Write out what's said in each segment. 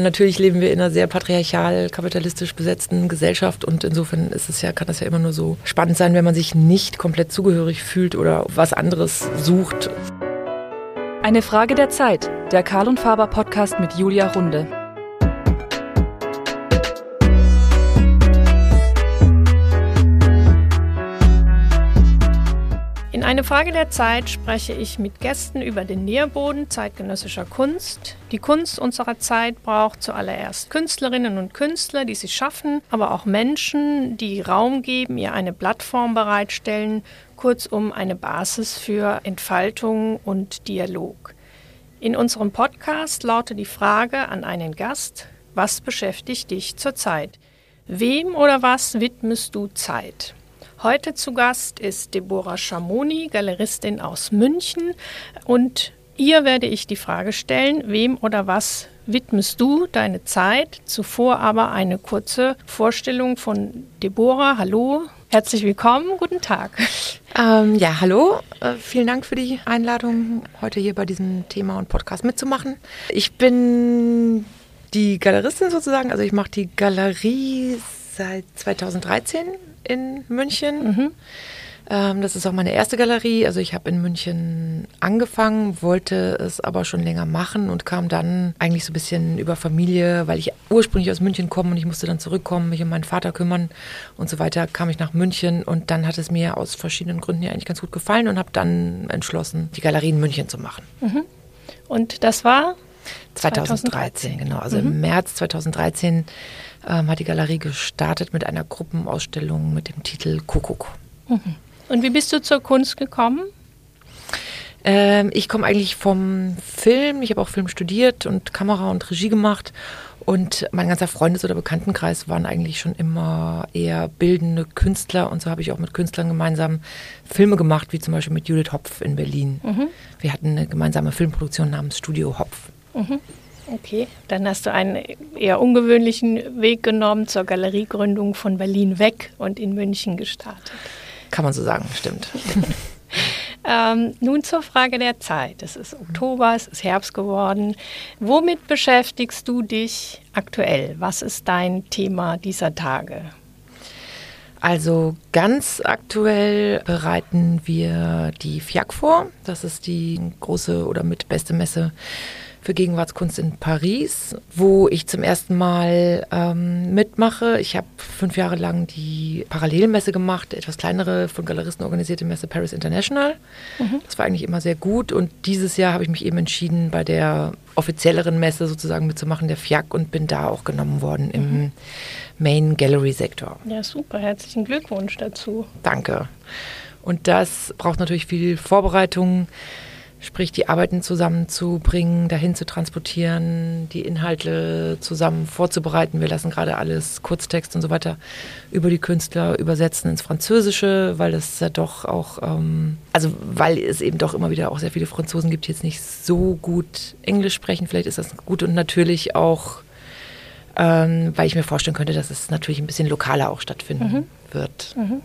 Natürlich leben wir in einer sehr patriarchal, kapitalistisch besetzten Gesellschaft und insofern ist es ja, kann das ja immer nur so spannend sein, wenn man sich nicht komplett zugehörig fühlt oder was anderes sucht. Eine Frage der Zeit. Der Karl und Faber Podcast mit Julia Runde. Eine Frage der Zeit spreche ich mit Gästen über den Nährboden zeitgenössischer Kunst. Die Kunst unserer Zeit braucht zuallererst Künstlerinnen und Künstler, die sie schaffen, aber auch Menschen, die Raum geben, ihr eine Plattform bereitstellen, kurzum eine Basis für Entfaltung und Dialog. In unserem Podcast lautet die Frage an einen Gast, was beschäftigt dich zurzeit? Wem oder was widmest du Zeit? Heute zu Gast ist Deborah Schamoni, Galeristin aus München. Und ihr werde ich die Frage stellen, wem oder was widmest du deine Zeit? Zuvor aber eine kurze Vorstellung von Deborah. Hallo, herzlich willkommen, guten Tag. Ähm, ja, hallo. Äh, vielen Dank für die Einladung, heute hier bei diesem Thema und Podcast mitzumachen. Ich bin die Galeristin sozusagen, also ich mache die Galerie seit 2013 in München. Mhm. Ähm, das ist auch meine erste Galerie. Also ich habe in München angefangen, wollte es aber schon länger machen und kam dann eigentlich so ein bisschen über Familie, weil ich ursprünglich aus München komme und ich musste dann zurückkommen, mich um meinen Vater kümmern und so weiter, kam ich nach München und dann hat es mir aus verschiedenen Gründen ja eigentlich ganz gut gefallen und habe dann entschlossen, die Galerie in München zu machen. Mhm. Und das war 2013, 2013 genau. Also mhm. im März 2013 ähm, hat die Galerie gestartet mit einer Gruppenausstellung mit dem Titel Kuckuck. Mhm. Und wie bist du zur Kunst gekommen? Ähm, ich komme eigentlich vom Film. Ich habe auch Film studiert und Kamera und Regie gemacht. Und mein ganzer Freundes- oder Bekanntenkreis waren eigentlich schon immer eher bildende Künstler. Und so habe ich auch mit Künstlern gemeinsam Filme gemacht, wie zum Beispiel mit Judith Hopf in Berlin. Mhm. Wir hatten eine gemeinsame Filmproduktion namens Studio Hopf. Mhm. Okay, dann hast du einen eher ungewöhnlichen Weg genommen zur Galeriegründung von Berlin weg und in München gestartet. Kann man so sagen, stimmt. ähm, nun zur Frage der Zeit. Es ist Oktober, es ist Herbst geworden. Womit beschäftigst du dich aktuell? Was ist dein Thema dieser Tage? Also ganz aktuell bereiten wir die FIAC vor. Das ist die große oder mit beste Messe für Gegenwartskunst in Paris, wo ich zum ersten Mal ähm, mitmache. Ich habe fünf Jahre lang die Parallelmesse gemacht, etwas kleinere, von Galeristen organisierte Messe Paris International. Mhm. Das war eigentlich immer sehr gut und dieses Jahr habe ich mich eben entschieden, bei der offizielleren Messe sozusagen mitzumachen, der FIAC, und bin da auch genommen worden im mhm. Main Gallery Sektor. Ja, super. Herzlichen Glückwunsch dazu. Danke. Und das braucht natürlich viel Vorbereitung sprich die Arbeiten zusammenzubringen, dahin zu transportieren, die Inhalte zusammen vorzubereiten. Wir lassen gerade alles, Kurztext und so weiter, über die Künstler übersetzen ins Französische, weil es ja doch auch, ähm, also weil es eben doch immer wieder auch sehr viele Franzosen gibt, die jetzt nicht so gut Englisch sprechen. Vielleicht ist das gut und natürlich auch, ähm, weil ich mir vorstellen könnte, dass es natürlich ein bisschen lokaler auch stattfinden mhm. wird. Mhm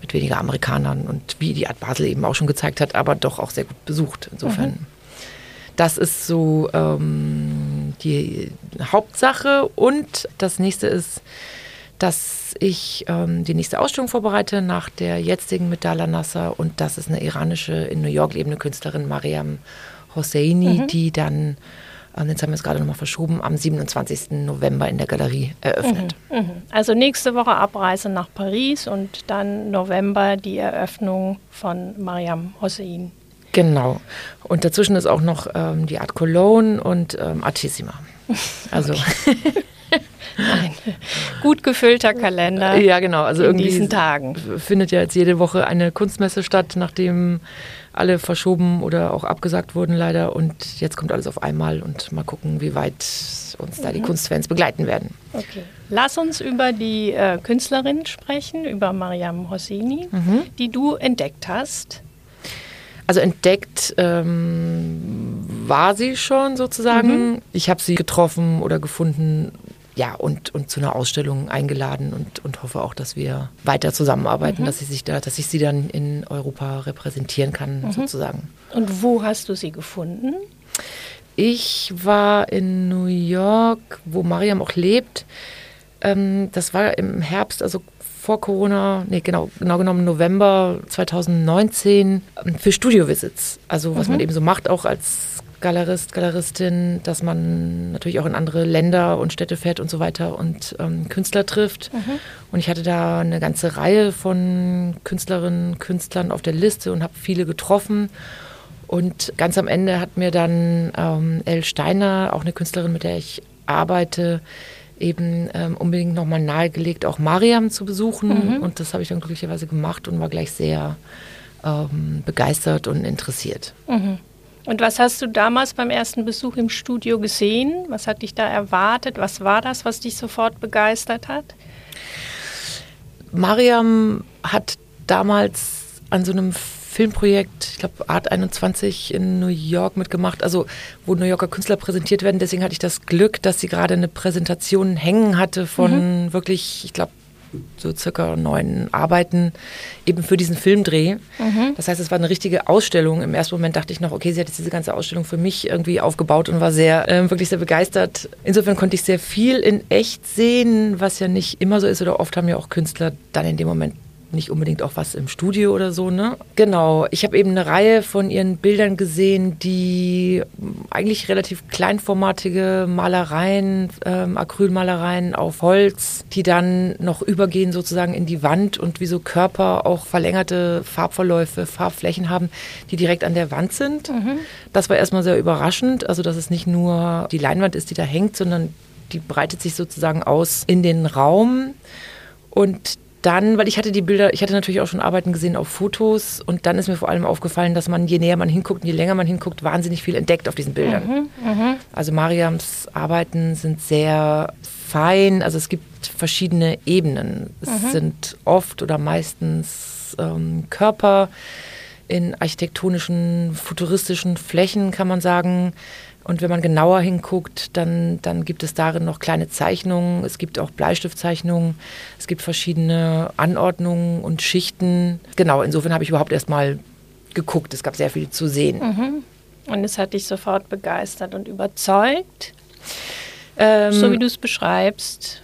mit weniger Amerikanern und wie die Art Basel eben auch schon gezeigt hat, aber doch auch sehr gut besucht. Insofern. Mhm. Das ist so ähm, die Hauptsache. Und das nächste ist, dass ich ähm, die nächste Ausstellung vorbereite nach der jetzigen mit Dala Nasser. Und das ist eine iranische, in New York lebende Künstlerin, Mariam Hosseini, mhm. die dann und jetzt haben wir es gerade nochmal verschoben, am 27. November in der Galerie eröffnet. Mhm, mh. Also nächste Woche Abreise nach Paris und dann November die Eröffnung von Mariam Hossein. Genau. Und dazwischen ist auch noch ähm, die Art Cologne und ähm, Artissima. Also. Ein gut gefüllter Kalender. Ja, genau. Also in irgendwie diesen Tagen. findet ja jetzt jede Woche eine Kunstmesse statt, nachdem alle verschoben oder auch abgesagt wurden leider. Und jetzt kommt alles auf einmal und mal gucken, wie weit uns da die mhm. Kunstfans begleiten werden. Okay. Lass uns über die äh, Künstlerin sprechen, über Mariam Hossini, mhm. die du entdeckt hast. Also entdeckt ähm, war sie schon sozusagen. Mhm. Ich habe sie getroffen oder gefunden ja, und, und zu einer Ausstellung eingeladen und, und hoffe auch, dass wir weiter zusammenarbeiten, mhm. dass, ich sich da, dass ich sie dann in Europa repräsentieren kann, mhm. sozusagen. Und wo hast du sie gefunden? ich war in New York, wo Mariam auch lebt. Ähm, das war im Herbst, also vor Corona, nee, genau, genau genommen November 2019 ähm, für Studio-Visits. Also was mhm. man eben so macht, auch als Galerist, Galeristin, dass man natürlich auch in andere Länder und Städte fährt und so weiter und ähm, Künstler trifft. Mhm. Und ich hatte da eine ganze Reihe von Künstlerinnen, Künstlern auf der Liste und habe viele getroffen. Und ganz am Ende hat mir dann ähm, El Steiner, auch eine Künstlerin, mit der ich arbeite, eben ähm, unbedingt nochmal nahegelegt, auch Mariam zu besuchen. Mhm. Und das habe ich dann glücklicherweise gemacht und war gleich sehr ähm, begeistert und interessiert. Mhm. Und was hast du damals beim ersten Besuch im Studio gesehen? Was hat dich da erwartet? Was war das, was dich sofort begeistert hat? Mariam hat damals an so einem Filmprojekt, ich glaube Art 21 in New York mitgemacht, also wo New Yorker Künstler präsentiert werden. Deswegen hatte ich das Glück, dass sie gerade eine Präsentation hängen hatte von mhm. wirklich, ich glaube, so circa neun Arbeiten eben für diesen Filmdreh. Mhm. Das heißt, es war eine richtige Ausstellung. Im ersten Moment dachte ich noch, okay, sie hat jetzt diese ganze Ausstellung für mich irgendwie aufgebaut und war sehr, äh, wirklich sehr begeistert. Insofern konnte ich sehr viel in echt sehen, was ja nicht immer so ist oder oft haben ja auch Künstler dann in dem Moment nicht unbedingt auch was im Studio oder so, ne? Genau. Ich habe eben eine Reihe von ihren Bildern gesehen, die eigentlich relativ kleinformatige Malereien, ähm, Acrylmalereien auf Holz, die dann noch übergehen sozusagen in die Wand und wie so Körper auch verlängerte Farbverläufe, Farbflächen haben, die direkt an der Wand sind. Mhm. Das war erstmal sehr überraschend, also dass es nicht nur die Leinwand ist, die da hängt, sondern die breitet sich sozusagen aus in den Raum. Und dann, weil ich hatte die Bilder, ich hatte natürlich auch schon Arbeiten gesehen auf Fotos und dann ist mir vor allem aufgefallen, dass man, je näher man hinguckt und je länger man hinguckt, wahnsinnig viel entdeckt auf diesen Bildern. Mhm, mh. Also Mariams Arbeiten sind sehr fein, also es gibt verschiedene Ebenen. Es mhm. sind oft oder meistens ähm, Körper in architektonischen, futuristischen Flächen, kann man sagen. Und wenn man genauer hinguckt, dann, dann gibt es darin noch kleine Zeichnungen. Es gibt auch Bleistiftzeichnungen. Es gibt verschiedene Anordnungen und Schichten. Genau, insofern habe ich überhaupt erst mal geguckt. Es gab sehr viel zu sehen. Mhm. Und es hat dich sofort begeistert und überzeugt? Ähm, so wie du es beschreibst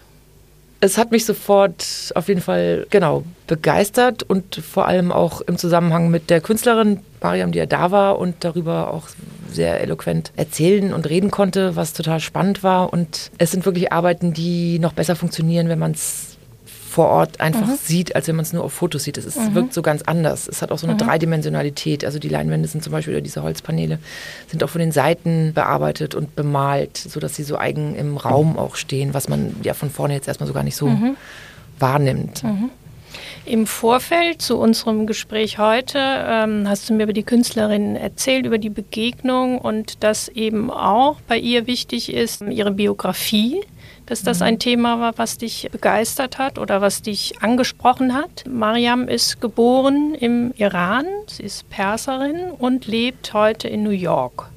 es hat mich sofort auf jeden Fall genau begeistert und vor allem auch im Zusammenhang mit der Künstlerin Mariam, die ja da war und darüber auch sehr eloquent erzählen und reden konnte, was total spannend war. Und es sind wirklich Arbeiten, die noch besser funktionieren, wenn man es vor Ort einfach mhm. sieht, als wenn man es nur auf Fotos sieht. Es ist, mhm. wirkt so ganz anders. Es hat auch so eine mhm. Dreidimensionalität. Also die Leinwände sind zum Beispiel, oder diese Holzpaneele, sind auch von den Seiten bearbeitet und bemalt, sodass sie so eigen im Raum auch stehen, was man ja von vorne jetzt erstmal so gar nicht so mhm. wahrnimmt. Mhm. Im Vorfeld zu unserem Gespräch heute ähm, hast du mir über die Künstlerin erzählt, über die Begegnung und dass eben auch bei ihr wichtig ist, ihre Biografie dass das ein Thema war, was dich begeistert hat oder was dich angesprochen hat. Mariam ist geboren im Iran, sie ist Perserin und lebt heute in New York.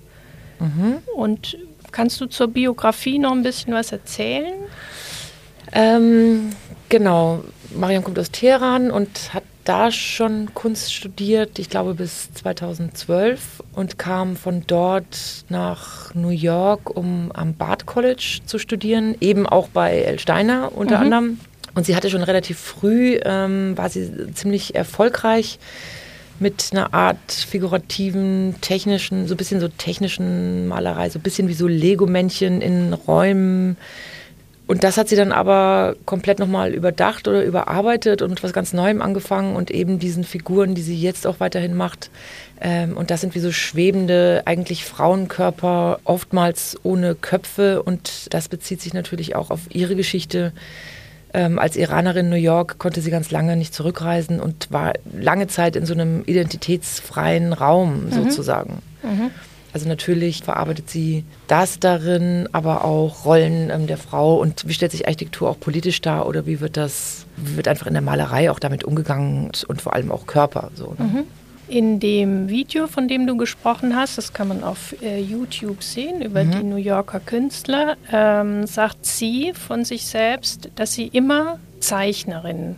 Mhm. Und kannst du zur Biografie noch ein bisschen was erzählen? Ähm, genau, Mariam kommt aus Teheran und hat da schon Kunst studiert, ich glaube bis 2012 und kam von dort nach New York, um am Bard College zu studieren, eben auch bei El Steiner unter mhm. anderem. Und sie hatte schon relativ früh, ähm, war sie ziemlich erfolgreich mit einer Art figurativen, technischen, so ein bisschen so technischen Malerei, so ein bisschen wie so Lego-Männchen in Räumen und das hat sie dann aber komplett nochmal überdacht oder überarbeitet und mit was ganz Neuem angefangen und eben diesen Figuren, die sie jetzt auch weiterhin macht. Ähm, und das sind wie so schwebende, eigentlich Frauenkörper, oftmals ohne Köpfe. Und das bezieht sich natürlich auch auf ihre Geschichte. Ähm, als Iranerin in New York konnte sie ganz lange nicht zurückreisen und war lange Zeit in so einem identitätsfreien Raum mhm. sozusagen. Mhm. Also natürlich verarbeitet sie das darin, aber auch Rollen ähm, der Frau und wie stellt sich Architektur auch politisch dar oder wie wird das, wie wird einfach in der Malerei auch damit umgegangen und vor allem auch Körper so. Ne? Mhm. In dem Video, von dem du gesprochen hast, das kann man auf äh, YouTube sehen, über mhm. die New Yorker Künstler, ähm, sagt sie von sich selbst, dass sie immer Zeichnerin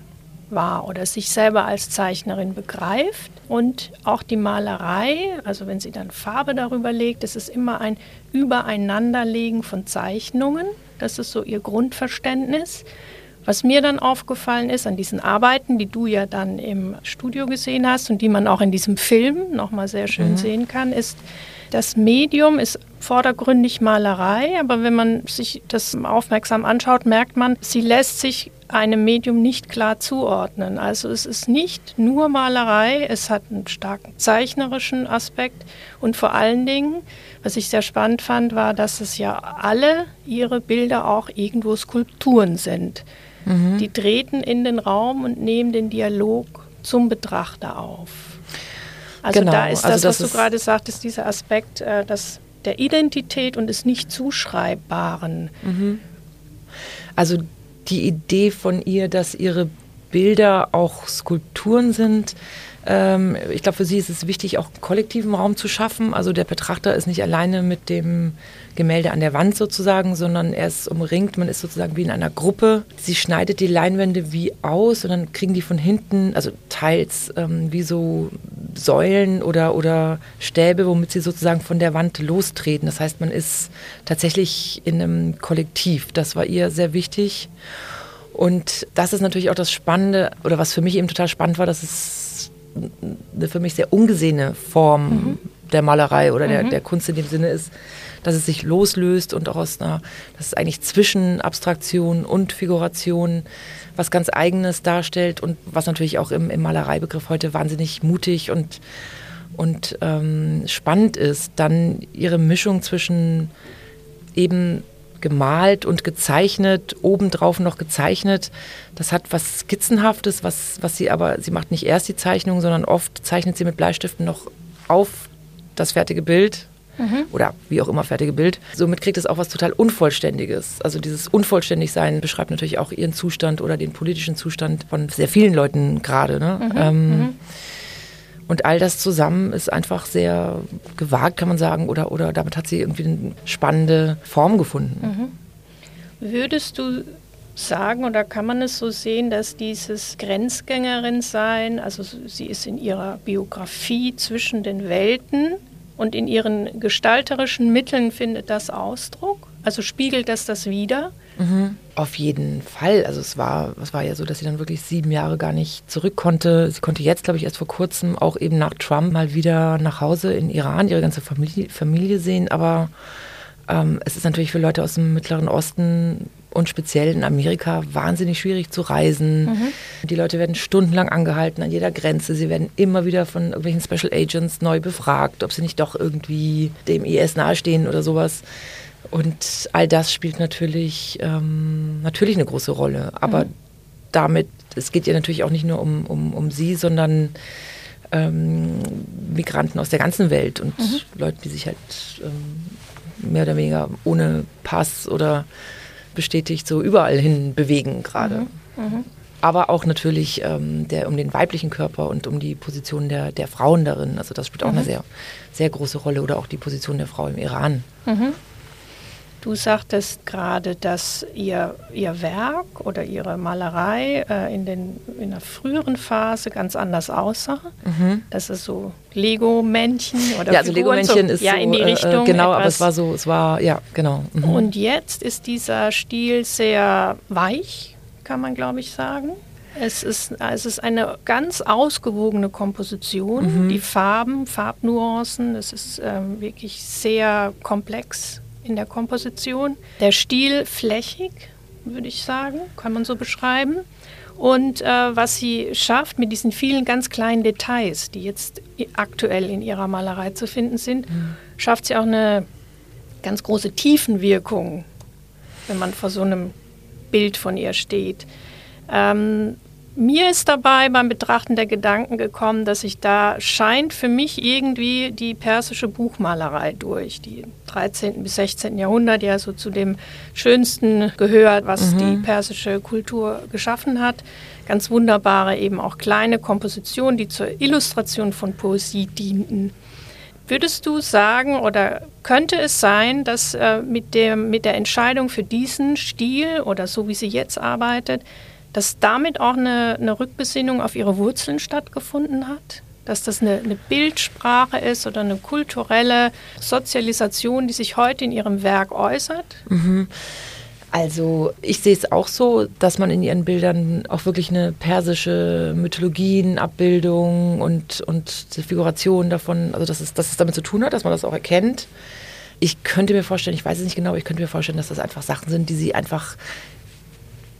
wahr oder sich selber als Zeichnerin begreift. Und auch die Malerei, also wenn sie dann Farbe darüber legt, es ist immer ein Übereinanderlegen von Zeichnungen. Das ist so ihr Grundverständnis. Was mir dann aufgefallen ist an diesen Arbeiten, die du ja dann im Studio gesehen hast und die man auch in diesem Film nochmal sehr schön mhm. sehen kann, ist, das Medium ist vordergründig Malerei, aber wenn man sich das aufmerksam anschaut, merkt man, sie lässt sich einem Medium nicht klar zuordnen. Also es ist nicht nur Malerei, es hat einen starken zeichnerischen Aspekt und vor allen Dingen, was ich sehr spannend fand, war, dass es ja alle ihre Bilder auch irgendwo Skulpturen sind. Mhm. Die treten in den Raum und nehmen den Dialog zum Betrachter auf. Also genau. da ist das, also das was du gerade sagtest, dieser Aspekt äh, dass der Identität und des Nicht-Zuschreibbaren. Mhm. Also die Idee von ihr, dass ihre Bilder auch Skulpturen sind, ähm, ich glaube, für sie ist es wichtig, auch einen kollektiven Raum zu schaffen. Also der Betrachter ist nicht alleine mit dem Gemälde an der Wand sozusagen, sondern er ist umringt, man ist sozusagen wie in einer Gruppe. Sie schneidet die Leinwände wie aus und dann kriegen die von hinten, also teils ähm, wie so Säulen oder, oder Stäbe, womit sie sozusagen von der Wand lostreten. Das heißt, man ist tatsächlich in einem Kollektiv. Das war ihr sehr wichtig. Und das ist natürlich auch das Spannende, oder was für mich eben total spannend war, dass es eine für mich sehr ungesehene Form mhm. der Malerei oder der, mhm. der Kunst in dem Sinne ist, dass es sich loslöst und auch aus einer, dass es eigentlich zwischen Abstraktion und Figuration was ganz Eigenes darstellt und was natürlich auch im, im Malereibegriff heute wahnsinnig mutig und, und ähm, spannend ist. Dann ihre Mischung zwischen eben gemalt und gezeichnet, obendrauf noch gezeichnet. Das hat was Skizzenhaftes, was, was sie aber, sie macht nicht erst die Zeichnung, sondern oft zeichnet sie mit Bleistiften noch auf das fertige Bild mhm. oder wie auch immer fertige Bild. Somit kriegt es auch was total Unvollständiges. Also dieses Unvollständigsein beschreibt natürlich auch ihren Zustand oder den politischen Zustand von sehr vielen Leuten gerade. Ne? Mhm. Ähm, mhm. Und all das zusammen ist einfach sehr gewagt, kann man sagen, oder, oder damit hat sie irgendwie eine spannende Form gefunden. Mhm. Würdest du sagen oder kann man es so sehen, dass dieses Grenzgängerin sein, also sie ist in ihrer Biografie zwischen den Welten und in ihren gestalterischen Mitteln findet das Ausdruck? Also spiegelt das das wieder? Mhm. Auf jeden Fall. Also es war, es war ja so, dass sie dann wirklich sieben Jahre gar nicht zurück konnte. Sie konnte jetzt, glaube ich, erst vor kurzem auch eben nach Trump mal wieder nach Hause in Iran ihre ganze Familie, Familie sehen. Aber ähm, es ist natürlich für Leute aus dem Mittleren Osten und speziell in Amerika wahnsinnig schwierig zu reisen. Mhm. Die Leute werden stundenlang angehalten an jeder Grenze. Sie werden immer wieder von irgendwelchen Special Agents neu befragt, ob sie nicht doch irgendwie dem IS nahestehen oder sowas. Und all das spielt natürlich, ähm, natürlich eine große Rolle. Aber mhm. damit, es geht ja natürlich auch nicht nur um, um, um sie, sondern ähm, Migranten aus der ganzen Welt und mhm. Leute, die sich halt ähm, mehr oder weniger ohne Pass oder bestätigt so überall hin bewegen gerade. Mhm. Mhm. Aber auch natürlich ähm, der, um den weiblichen Körper und um die Position der, der Frauen darin. Also das spielt auch eine mhm. sehr, sehr große Rolle. Oder auch die Position der Frau im Iran. Du sagtest gerade, dass ihr, ihr Werk oder ihre Malerei äh, in, den, in der früheren Phase ganz anders aussah. Mhm. Das ist so Lego-Männchen oder Ja, also Lego-Männchen so, ist ja, so, in die äh, Richtung. Äh, genau, etwas. aber es war so, es war, ja, genau. Mhm. Und jetzt ist dieser Stil sehr weich, kann man glaube ich sagen. Es ist, es ist eine ganz ausgewogene Komposition. Mhm. Die Farben, Farbnuancen, es ist ähm, wirklich sehr komplex in der Komposition. Der Stil flächig, würde ich sagen, kann man so beschreiben. Und äh, was sie schafft mit diesen vielen ganz kleinen Details, die jetzt aktuell in ihrer Malerei zu finden sind, mhm. schafft sie auch eine ganz große Tiefenwirkung, wenn man vor so einem Bild von ihr steht. Ähm, mir ist dabei beim Betrachten der Gedanken gekommen, dass sich da scheint für mich irgendwie die persische Buchmalerei durch, die 13. bis 16. Jahrhundert ja so zu dem Schönsten gehört, was mhm. die persische Kultur geschaffen hat. Ganz wunderbare eben auch kleine Kompositionen, die zur Illustration von Poesie dienten. Würdest du sagen oder könnte es sein, dass äh, mit, dem, mit der Entscheidung für diesen Stil oder so wie sie jetzt arbeitet, dass damit auch eine, eine Rückbesinnung auf ihre Wurzeln stattgefunden hat? Dass das eine, eine Bildsprache ist oder eine kulturelle Sozialisation, die sich heute in ihrem Werk äußert? Mhm. Also ich sehe es auch so, dass man in ihren Bildern auch wirklich eine persische Mythologienabbildung und, und Figuration davon, also dass es, dass es damit zu tun hat, dass man das auch erkennt. Ich könnte mir vorstellen, ich weiß es nicht genau, aber ich könnte mir vorstellen, dass das einfach Sachen sind, die sie einfach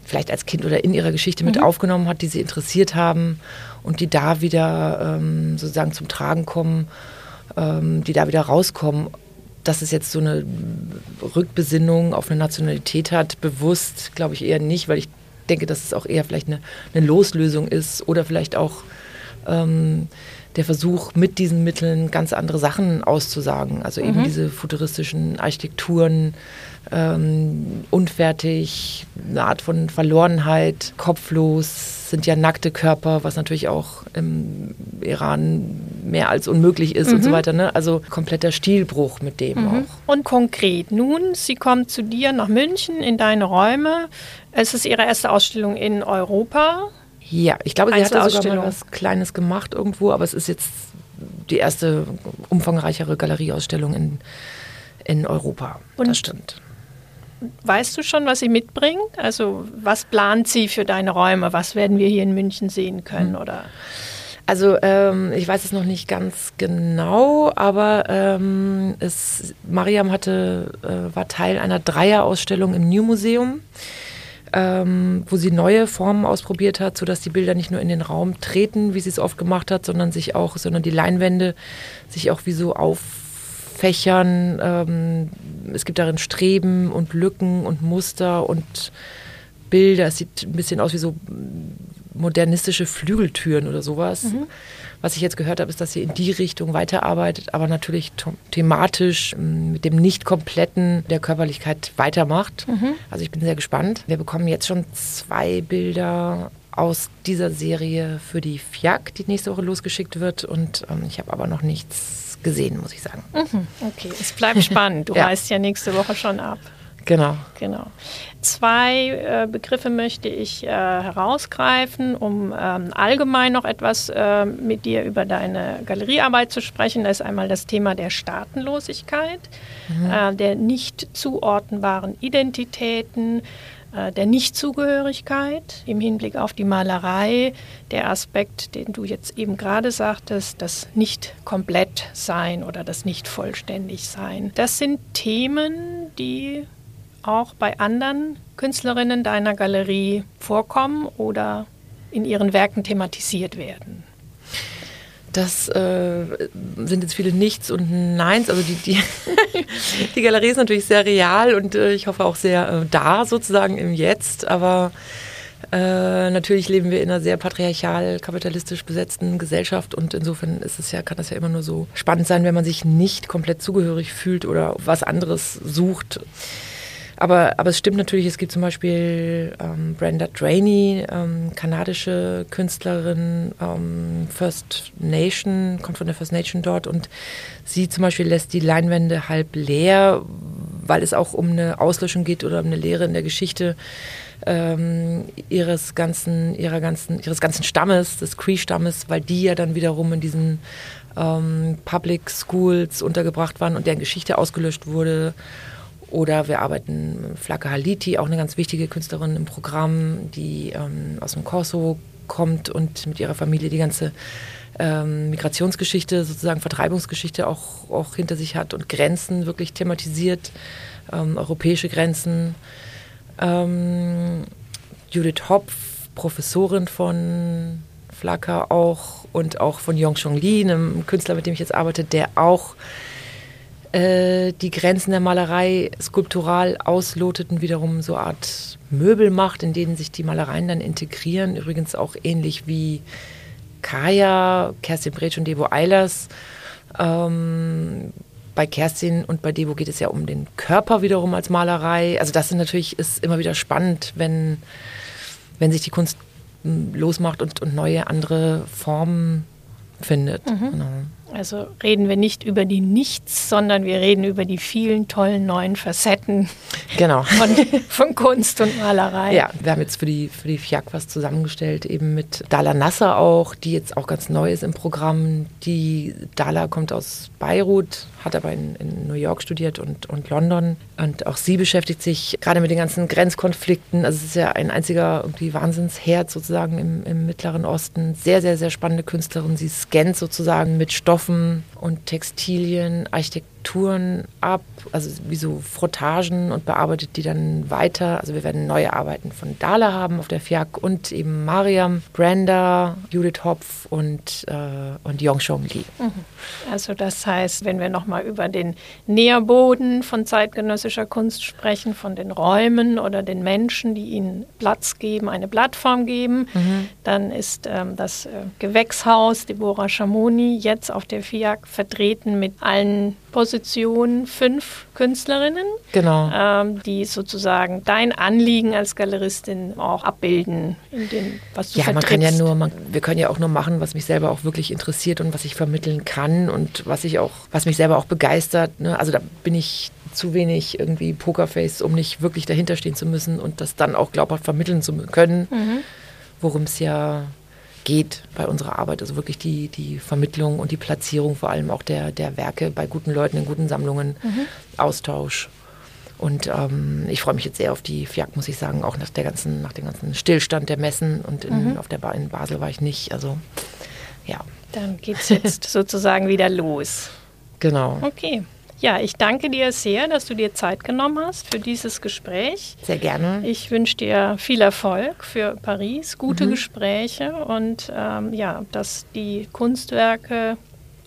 vielleicht als Kind oder in ihrer Geschichte mit mhm. aufgenommen hat, die sie interessiert haben und die da wieder ähm, sozusagen zum Tragen kommen, ähm, die da wieder rauskommen. Dass es jetzt so eine Rückbesinnung auf eine Nationalität hat, bewusst, glaube ich eher nicht, weil ich denke, dass es auch eher vielleicht eine, eine Loslösung ist oder vielleicht auch ähm, der Versuch, mit diesen Mitteln ganz andere Sachen auszusagen. Also eben mhm. diese futuristischen Architekturen, ähm, unfertig, eine Art von Verlorenheit, kopflos, sind ja nackte Körper, was natürlich auch im Iran mehr als unmöglich ist mhm. und so mhm. weiter. Ne? Also kompletter Stilbruch mit dem mhm. auch. Und konkret, nun, sie kommt zu dir nach München in deine Räume. Es ist ihre erste Ausstellung in Europa. Ja, ich glaube, sie hat sogar mal was Kleines gemacht irgendwo, aber es ist jetzt die erste umfangreichere Galerieausstellung in, in Europa. Und das stimmt. Weißt du schon, was sie mitbringt? Also was plant sie für deine Räume? Was werden wir hier in München sehen können? Hm. Oder? Also ähm, ich weiß es noch nicht ganz genau, aber ähm, es, Mariam hatte, äh, war Teil einer Dreierausstellung im New Museum ähm, wo sie neue Formen ausprobiert hat, sodass die Bilder nicht nur in den Raum treten, wie sie es oft gemacht hat, sondern sich auch, sondern die Leinwände sich auch wie so auffächern. Ähm, es gibt darin Streben und Lücken und Muster und Bilder. Es sieht ein bisschen aus wie so modernistische Flügeltüren oder sowas. Mhm. Was ich jetzt gehört habe, ist, dass sie in die Richtung weiterarbeitet, aber natürlich thematisch mit dem Nicht-Kompletten der Körperlichkeit weitermacht. Mhm. Also ich bin sehr gespannt. Wir bekommen jetzt schon zwei Bilder aus dieser Serie für die FIAC, die nächste Woche losgeschickt wird. Und ähm, ich habe aber noch nichts gesehen, muss ich sagen. Mhm. Okay, es bleibt spannend. Du ja. reist ja nächste Woche schon ab. Genau. Genau. Zwei äh, Begriffe möchte ich äh, herausgreifen, um ähm, allgemein noch etwas äh, mit dir über deine Galeriearbeit zu sprechen. Da ist einmal das Thema der Staatenlosigkeit, mhm. Äh, der nicht zuordnenbaren Identitäten, äh, der Nichtzugehörigkeit im Hinblick auf die Malerei, der Aspekt, den du jetzt eben gerade sagtest, das nicht komplett sein oder das nicht vollständig sein. Das sind Themen, die auch bei anderen Künstlerinnen deiner Galerie vorkommen oder in ihren Werken thematisiert werden? Das äh, sind jetzt viele Nichts und Neins. Also die, die, die Galerie ist natürlich sehr real und äh, ich hoffe auch sehr äh, da sozusagen im Jetzt. Aber äh, natürlich leben wir in einer sehr patriarchal, kapitalistisch besetzten Gesellschaft und insofern ist es ja, kann das ja immer nur so spannend sein, wenn man sich nicht komplett zugehörig fühlt oder was anderes sucht. Aber, aber es stimmt natürlich, es gibt zum Beispiel ähm, Brenda Draney, ähm, kanadische Künstlerin, ähm, First Nation, kommt von der First Nation dort und sie zum Beispiel lässt die Leinwände halb leer, weil es auch um eine Auslöschung geht oder um eine Lehre in der Geschichte ähm, ihres ganzen, ihrer ganzen, ihres ganzen Stammes, des Cree-Stammes, weil die ja dann wiederum in diesen ähm, Public Schools untergebracht waren und deren Geschichte ausgelöscht wurde. Oder wir arbeiten mit Flake Haliti, auch eine ganz wichtige Künstlerin im Programm, die ähm, aus dem Kosovo kommt und mit ihrer Familie die ganze ähm, Migrationsgeschichte, sozusagen Vertreibungsgeschichte auch, auch hinter sich hat und Grenzen wirklich thematisiert, ähm, europäische Grenzen. Ähm, Judith Hopf, Professorin von Flaka auch und auch von Yong Chong Lee, einem Künstler, mit dem ich jetzt arbeite, der auch äh, die Grenzen der Malerei skulptural ausloteten, wiederum so eine Art Möbelmacht, in denen sich die Malereien dann integrieren. Übrigens auch ähnlich wie Kaya, Kerstin Bretsch und Debo Eilers. Ähm, bei Kerstin und bei Debo geht es ja um den Körper wiederum als Malerei. Also das ist natürlich ist immer wieder spannend, wenn, wenn sich die Kunst hm, losmacht und, und neue andere Formen findet. Mhm. Genau. Also reden wir nicht über die Nichts, sondern wir reden über die vielen tollen neuen Facetten genau. von, von Kunst und Malerei. Ja, wir haben jetzt für die, für die FIAC was zusammengestellt, eben mit Dala Nasser auch, die jetzt auch ganz neu ist im Programm. Die Dala kommt aus Beirut, hat aber in, in New York studiert und, und London. Und auch sie beschäftigt sich gerade mit den ganzen Grenzkonflikten. Also es ist ja ein einziger irgendwie Wahnsinnsherz sozusagen im, im Mittleren Osten. Sehr, sehr, sehr spannende Künstlerin. Sie scannt sozusagen mit Stoff Stoffen und Textilien, Architekturen ab, also wie so Frottagen und bearbeitet die dann weiter. Also wir werden neue Arbeiten von Dala haben auf der FIAC und eben Mariam, Brenda, Judith Hopf und, äh, und Yongshong Lee. Mhm. Also das heißt, wenn wir nochmal über den Nährboden von zeitgenössischer Kunst sprechen, von den Räumen oder den Menschen, die ihnen Platz geben, eine Plattform geben, mhm. dann ist ähm, das äh, Gewächshaus Deborah Schamoni jetzt auf der FIAC vertreten mit allen Positionen, fünf Künstlerinnen, genau. ähm, die sozusagen dein Anliegen als Galeristin auch abbilden, in den, was du Ja, vertrittst. man kann ja nur, man, wir können ja auch nur machen, was mich selber auch wirklich interessiert und was ich vermitteln kann und was ich auch, was mich selber auch begeistert. Ne? Also da bin ich zu wenig irgendwie Pokerface, um nicht wirklich dahinter stehen zu müssen und das dann auch glaubhaft vermitteln zu können, mhm. worum es ja geht bei unserer Arbeit. Also wirklich die, die Vermittlung und die Platzierung vor allem auch der, der Werke bei guten Leuten in guten Sammlungen, mhm. Austausch. Und ähm, ich freue mich jetzt sehr auf die FIAC, muss ich sagen, auch nach, der ganzen, nach dem ganzen Stillstand der Messen. Und in, mhm. auf der ba in Basel war ich nicht. Also ja. Dann geht es jetzt sozusagen wieder los. Genau. Okay. Ja, ich danke dir sehr, dass du dir Zeit genommen hast für dieses Gespräch. Sehr gerne. Ich wünsche dir viel Erfolg für Paris, gute mhm. Gespräche und ähm, ja, dass die Kunstwerke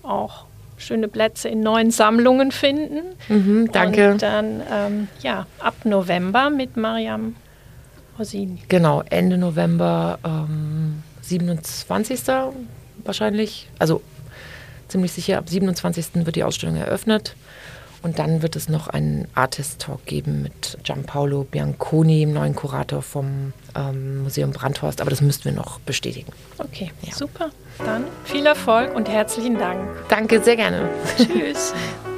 auch schöne Plätze in neuen Sammlungen finden. Mhm, danke. Und dann ähm, ja, ab November mit Mariam Rosini. Genau, Ende November, ähm, 27. wahrscheinlich. Also ziemlich sicher, ab 27. wird die Ausstellung eröffnet. Und dann wird es noch einen Artist Talk geben mit Gianpaolo Bianconi, dem neuen Kurator vom ähm, Museum Brandhorst. Aber das müssten wir noch bestätigen. Okay, ja. super. Dann viel Erfolg und herzlichen Dank. Danke, sehr gerne. Tschüss.